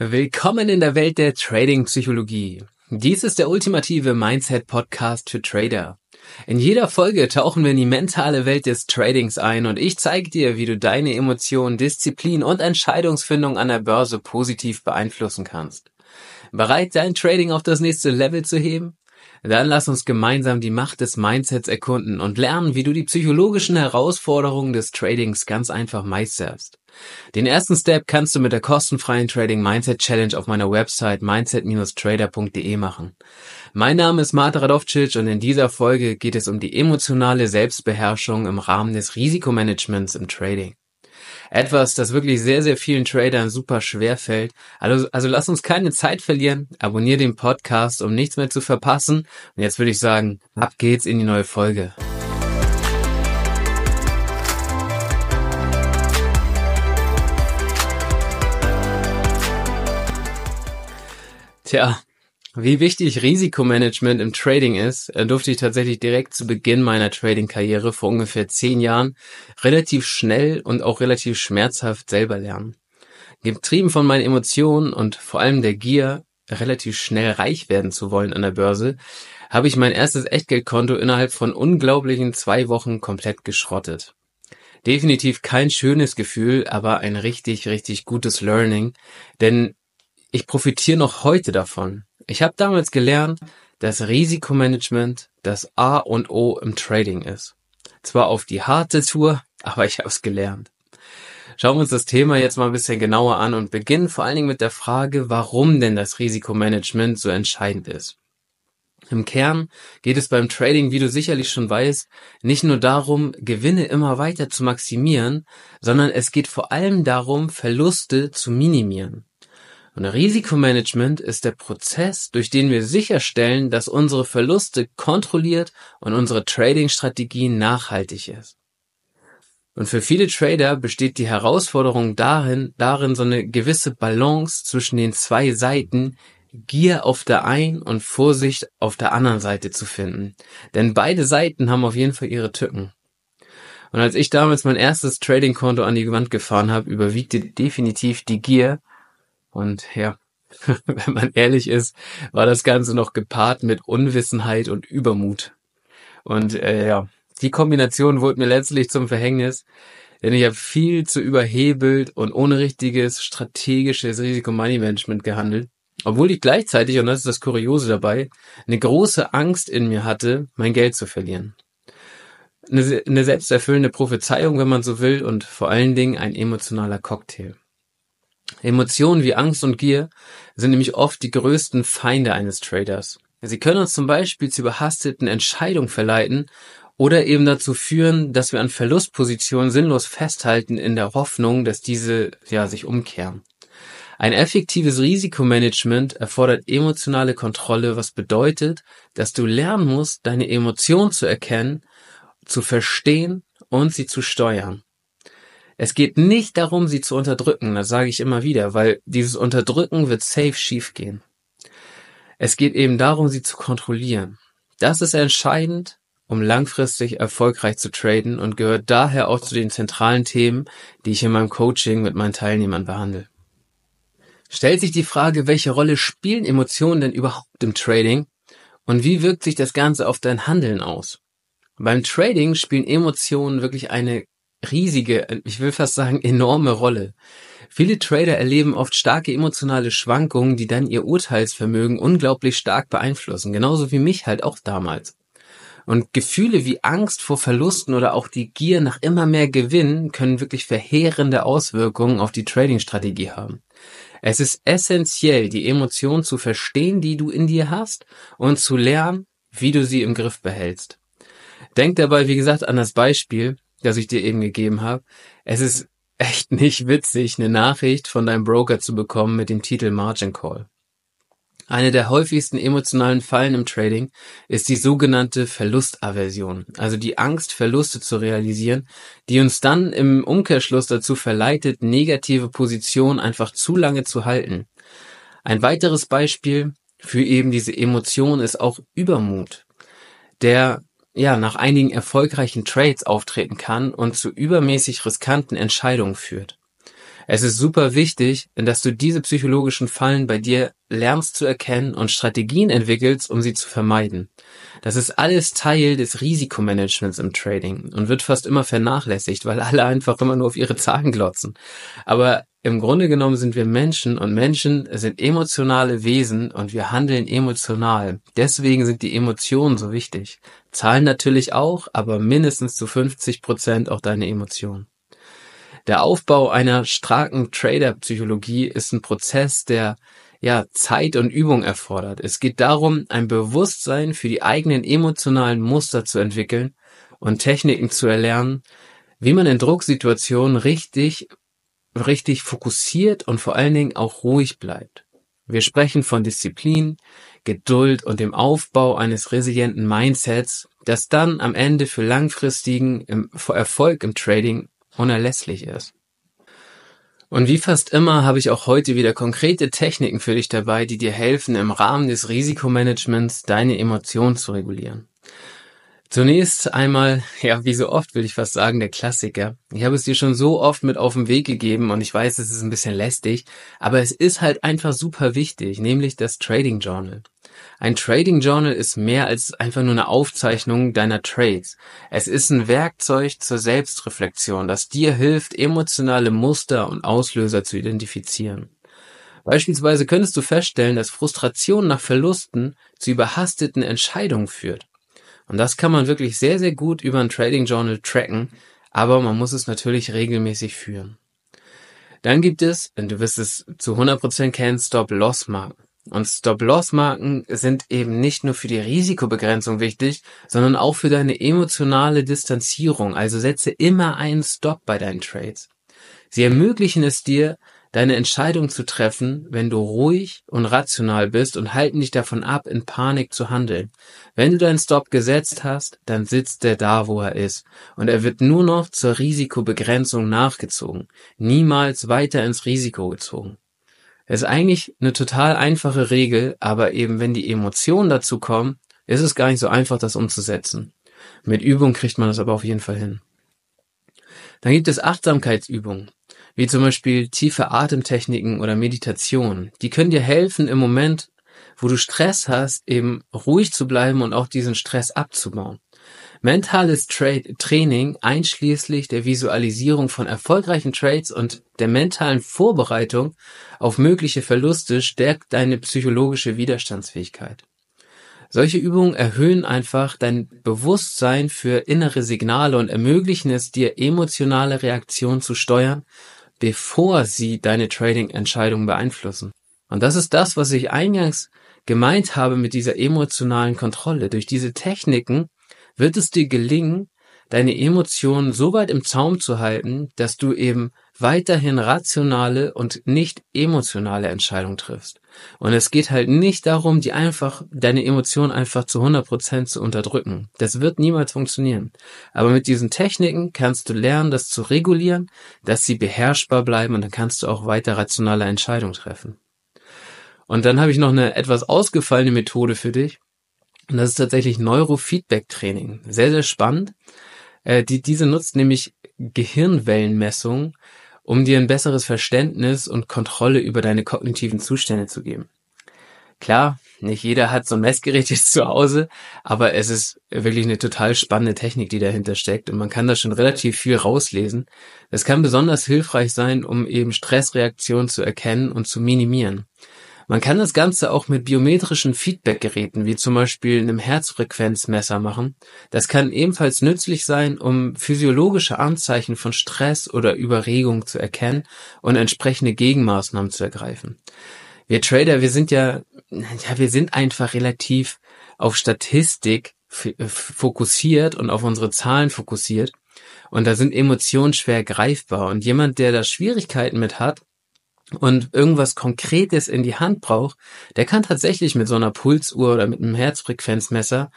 Willkommen in der Welt der Trading-Psychologie. Dies ist der ultimative Mindset-Podcast für Trader. In jeder Folge tauchen wir in die mentale Welt des Tradings ein und ich zeige dir, wie du deine Emotionen, Disziplin und Entscheidungsfindung an der Börse positiv beeinflussen kannst. Bereit, dein Trading auf das nächste Level zu heben? Dann lass uns gemeinsam die Macht des Mindsets erkunden und lernen, wie du die psychologischen Herausforderungen des Tradings ganz einfach meisterst. Den ersten Step kannst du mit der kostenfreien Trading Mindset Challenge auf meiner Website mindset-trader.de machen. Mein Name ist Marta Radovcic und in dieser Folge geht es um die emotionale Selbstbeherrschung im Rahmen des Risikomanagements im Trading. Etwas, das wirklich sehr, sehr vielen Tradern super schwer fällt. Also, also lass uns keine Zeit verlieren. Abonnier den Podcast, um nichts mehr zu verpassen. Und jetzt würde ich sagen, ab geht's in die neue Folge. Tja, wie wichtig Risikomanagement im Trading ist, äh, durfte ich tatsächlich direkt zu Beginn meiner Trading-Karriere vor ungefähr zehn Jahren relativ schnell und auch relativ schmerzhaft selber lernen. Getrieben von meinen Emotionen und vor allem der Gier, relativ schnell reich werden zu wollen an der Börse, habe ich mein erstes Echtgeldkonto innerhalb von unglaublichen zwei Wochen komplett geschrottet. Definitiv kein schönes Gefühl, aber ein richtig, richtig gutes Learning, denn ich profitiere noch heute davon. Ich habe damals gelernt, dass Risikomanagement das A und O im Trading ist. Zwar auf die harte Tour, aber ich habe es gelernt. Schauen wir uns das Thema jetzt mal ein bisschen genauer an und beginnen vor allen Dingen mit der Frage, warum denn das Risikomanagement so entscheidend ist. Im Kern geht es beim Trading, wie du sicherlich schon weißt, nicht nur darum, Gewinne immer weiter zu maximieren, sondern es geht vor allem darum, Verluste zu minimieren. Und Risikomanagement ist der Prozess, durch den wir sicherstellen, dass unsere Verluste kontrolliert und unsere Trading-Strategie nachhaltig ist. Und für viele Trader besteht die Herausforderung darin, darin so eine gewisse Balance zwischen den zwei Seiten, Gier auf der einen und Vorsicht auf der anderen Seite zu finden. Denn beide Seiten haben auf jeden Fall ihre Tücken. Und als ich damals mein erstes Trading-Konto an die Wand gefahren habe, überwiegte definitiv die Gier, und ja, wenn man ehrlich ist, war das Ganze noch gepaart mit Unwissenheit und Übermut. Und äh, ja, die Kombination wurde mir letztlich zum Verhängnis, denn ich habe viel zu überhebelt und ohne richtiges strategisches Risikomoney-Management gehandelt, obwohl ich gleichzeitig, und das ist das Kuriose dabei, eine große Angst in mir hatte, mein Geld zu verlieren. Eine, eine selbsterfüllende Prophezeiung, wenn man so will, und vor allen Dingen ein emotionaler Cocktail. Emotionen wie Angst und Gier sind nämlich oft die größten Feinde eines Traders. Sie können uns zum Beispiel zu überhasteten Entscheidungen verleiten oder eben dazu führen, dass wir an Verlustpositionen sinnlos festhalten in der Hoffnung, dass diese ja sich umkehren. Ein effektives Risikomanagement erfordert emotionale Kontrolle, was bedeutet, dass du lernen musst, deine Emotionen zu erkennen, zu verstehen und sie zu steuern. Es geht nicht darum, sie zu unterdrücken, das sage ich immer wieder, weil dieses Unterdrücken wird safe schiefgehen. Es geht eben darum, sie zu kontrollieren. Das ist entscheidend, um langfristig erfolgreich zu traden und gehört daher auch zu den zentralen Themen, die ich in meinem Coaching mit meinen Teilnehmern behandle. Stellt sich die Frage, welche Rolle spielen Emotionen denn überhaupt im Trading und wie wirkt sich das Ganze auf dein Handeln aus? Beim Trading spielen Emotionen wirklich eine riesige, ich will fast sagen enorme Rolle. Viele Trader erleben oft starke emotionale Schwankungen, die dann ihr Urteilsvermögen unglaublich stark beeinflussen, genauso wie mich halt auch damals. Und Gefühle wie Angst vor Verlusten oder auch die Gier nach immer mehr Gewinn können wirklich verheerende Auswirkungen auf die Trading-Strategie haben. Es ist essentiell, die Emotionen zu verstehen, die du in dir hast und zu lernen, wie du sie im Griff behältst. Denk dabei, wie gesagt, an das Beispiel, das ich dir eben gegeben habe. Es ist echt nicht witzig, eine Nachricht von deinem Broker zu bekommen mit dem Titel Margin Call. Eine der häufigsten emotionalen Fallen im Trading ist die sogenannte Verlustaversion, also die Angst, Verluste zu realisieren, die uns dann im Umkehrschluss dazu verleitet, negative Positionen einfach zu lange zu halten. Ein weiteres Beispiel für eben diese Emotion ist auch Übermut, der ja, nach einigen erfolgreichen Trades auftreten kann und zu übermäßig riskanten Entscheidungen führt. Es ist super wichtig, dass du diese psychologischen Fallen bei dir lernst zu erkennen und Strategien entwickelst, um sie zu vermeiden. Das ist alles Teil des Risikomanagements im Trading und wird fast immer vernachlässigt, weil alle einfach immer nur auf ihre Zahlen glotzen. Aber im Grunde genommen sind wir Menschen und Menschen sind emotionale Wesen und wir handeln emotional. Deswegen sind die Emotionen so wichtig. Zahlen natürlich auch, aber mindestens zu 50 Prozent auch deine Emotionen. Der Aufbau einer starken Trader-Psychologie ist ein Prozess, der ja Zeit und Übung erfordert. Es geht darum, ein Bewusstsein für die eigenen emotionalen Muster zu entwickeln und Techniken zu erlernen, wie man in Drucksituationen richtig, richtig fokussiert und vor allen Dingen auch ruhig bleibt. Wir sprechen von Disziplin, Geduld und dem Aufbau eines resilienten Mindsets, das dann am Ende für langfristigen Erfolg im Trading unerlässlich ist. Und wie fast immer habe ich auch heute wieder konkrete Techniken für dich dabei, die dir helfen, im Rahmen des Risikomanagements deine Emotionen zu regulieren. Zunächst einmal, ja, wie so oft will ich fast sagen, der Klassiker. Ich habe es dir schon so oft mit auf den Weg gegeben und ich weiß, es ist ein bisschen lästig, aber es ist halt einfach super wichtig, nämlich das Trading Journal. Ein Trading Journal ist mehr als einfach nur eine Aufzeichnung deiner Trades. Es ist ein Werkzeug zur Selbstreflexion, das dir hilft, emotionale Muster und Auslöser zu identifizieren. Beispielsweise könntest du feststellen, dass Frustration nach Verlusten zu überhasteten Entscheidungen führt. Und das kann man wirklich sehr, sehr gut über ein Trading Journal tracken, aber man muss es natürlich regelmäßig führen. Dann gibt es, und du wirst es zu 100% kennen, Stop-Loss-Marken. Und Stop-Loss-Marken sind eben nicht nur für die Risikobegrenzung wichtig, sondern auch für deine emotionale Distanzierung. Also setze immer einen Stop bei deinen Trades. Sie ermöglichen es dir, deine Entscheidung zu treffen, wenn du ruhig und rational bist und halten dich davon ab, in Panik zu handeln. Wenn du deinen Stop gesetzt hast, dann sitzt er da, wo er ist, und er wird nur noch zur Risikobegrenzung nachgezogen, niemals weiter ins Risiko gezogen. Es ist eigentlich eine total einfache Regel, aber eben wenn die Emotionen dazu kommen, ist es gar nicht so einfach, das umzusetzen. Mit Übung kriegt man das aber auf jeden Fall hin. Dann gibt es Achtsamkeitsübungen, wie zum Beispiel tiefe Atemtechniken oder Meditation. Die können dir helfen, im Moment, wo du Stress hast, eben ruhig zu bleiben und auch diesen Stress abzubauen. Mentales Tra Training einschließlich der Visualisierung von erfolgreichen Trades und der mentalen Vorbereitung auf mögliche Verluste stärkt deine psychologische Widerstandsfähigkeit. Solche Übungen erhöhen einfach dein Bewusstsein für innere Signale und ermöglichen es dir, emotionale Reaktionen zu steuern, bevor sie deine Trading-Entscheidungen beeinflussen. Und das ist das, was ich eingangs gemeint habe mit dieser emotionalen Kontrolle. Durch diese Techniken wird es dir gelingen, deine Emotionen so weit im Zaum zu halten, dass du eben weiterhin rationale und nicht emotionale Entscheidungen triffst. Und es geht halt nicht darum, die einfach, deine Emotionen einfach zu 100 Prozent zu unterdrücken. Das wird niemals funktionieren. Aber mit diesen Techniken kannst du lernen, das zu regulieren, dass sie beherrschbar bleiben und dann kannst du auch weiter rationale Entscheidungen treffen. Und dann habe ich noch eine etwas ausgefallene Methode für dich. Und das ist tatsächlich Neurofeedback-Training. Sehr, sehr spannend. Äh, die, diese nutzt nämlich Gehirnwellenmessung, um dir ein besseres Verständnis und Kontrolle über deine kognitiven Zustände zu geben. Klar, nicht jeder hat so ein Messgerät jetzt zu Hause, aber es ist wirklich eine total spannende Technik, die dahinter steckt und man kann da schon relativ viel rauslesen. Das kann besonders hilfreich sein, um eben Stressreaktionen zu erkennen und zu minimieren. Man kann das Ganze auch mit biometrischen Feedbackgeräten, wie zum Beispiel einem Herzfrequenzmesser machen. Das kann ebenfalls nützlich sein, um physiologische Anzeichen von Stress oder Überregung zu erkennen und entsprechende Gegenmaßnahmen zu ergreifen. Wir Trader, wir sind ja, ja, wir sind einfach relativ auf Statistik fokussiert und auf unsere Zahlen fokussiert. Und da sind Emotionen schwer greifbar. Und jemand, der da Schwierigkeiten mit hat, und irgendwas Konkretes in die Hand braucht, der kann tatsächlich mit so einer Pulsuhr oder mit einem Herzfrequenzmesser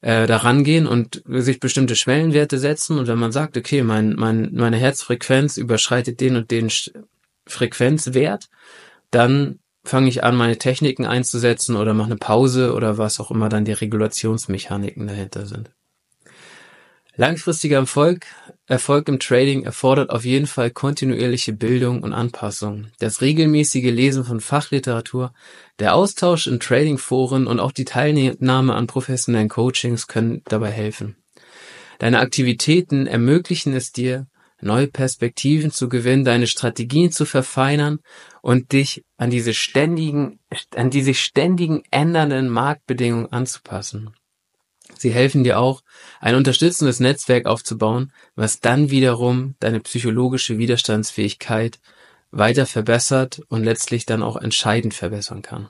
äh, da rangehen und sich bestimmte Schwellenwerte setzen. Und wenn man sagt, okay, mein, mein, meine Herzfrequenz überschreitet den und den Frequenzwert, dann fange ich an, meine Techniken einzusetzen oder mache eine Pause oder was auch immer dann die Regulationsmechaniken dahinter sind. Langfristiger Erfolg, Erfolg im Trading erfordert auf jeden Fall kontinuierliche Bildung und Anpassung. Das regelmäßige Lesen von Fachliteratur, der Austausch in Tradingforen und auch die Teilnahme an professionellen Coachings können dabei helfen. Deine Aktivitäten ermöglichen es dir, neue Perspektiven zu gewinnen, deine Strategien zu verfeinern und dich an diese ständigen, an diese ständigen ändernden Marktbedingungen anzupassen. Sie helfen dir auch, ein unterstützendes Netzwerk aufzubauen, was dann wiederum deine psychologische Widerstandsfähigkeit weiter verbessert und letztlich dann auch entscheidend verbessern kann.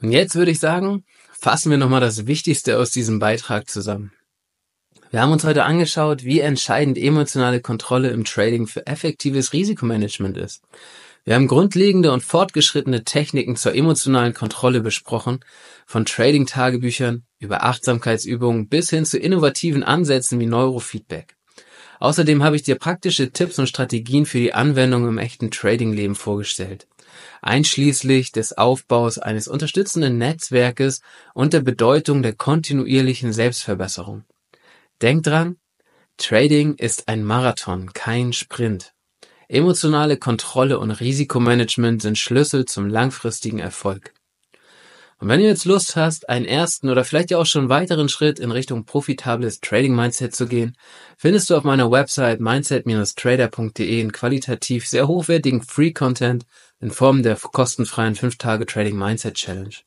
Und jetzt würde ich sagen, fassen wir nochmal das Wichtigste aus diesem Beitrag zusammen. Wir haben uns heute angeschaut, wie entscheidend emotionale Kontrolle im Trading für effektives Risikomanagement ist. Wir haben grundlegende und fortgeschrittene Techniken zur emotionalen Kontrolle besprochen, von Trading-Tagebüchern über Achtsamkeitsübungen bis hin zu innovativen Ansätzen wie Neurofeedback. Außerdem habe ich dir praktische Tipps und Strategien für die Anwendung im echten Trading-Leben vorgestellt, einschließlich des Aufbaus eines unterstützenden Netzwerkes und der Bedeutung der kontinuierlichen Selbstverbesserung. Denk dran, Trading ist ein Marathon, kein Sprint. Emotionale Kontrolle und Risikomanagement sind Schlüssel zum langfristigen Erfolg. Und wenn du jetzt Lust hast, einen ersten oder vielleicht ja auch schon weiteren Schritt in Richtung profitables Trading Mindset zu gehen, findest du auf meiner Website mindset-trader.de einen qualitativ sehr hochwertigen Free Content in Form der kostenfreien 5 Tage Trading Mindset Challenge.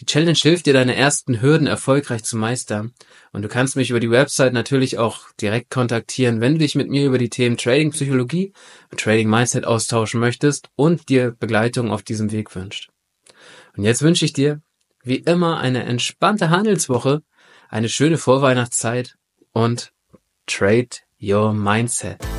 Die Challenge hilft dir, deine ersten Hürden erfolgreich zu meistern. Und du kannst mich über die Website natürlich auch direkt kontaktieren, wenn du dich mit mir über die Themen Trading Psychologie und Trading Mindset austauschen möchtest und dir Begleitung auf diesem Weg wünscht. Und jetzt wünsche ich dir, wie immer, eine entspannte Handelswoche, eine schöne Vorweihnachtszeit und trade your mindset.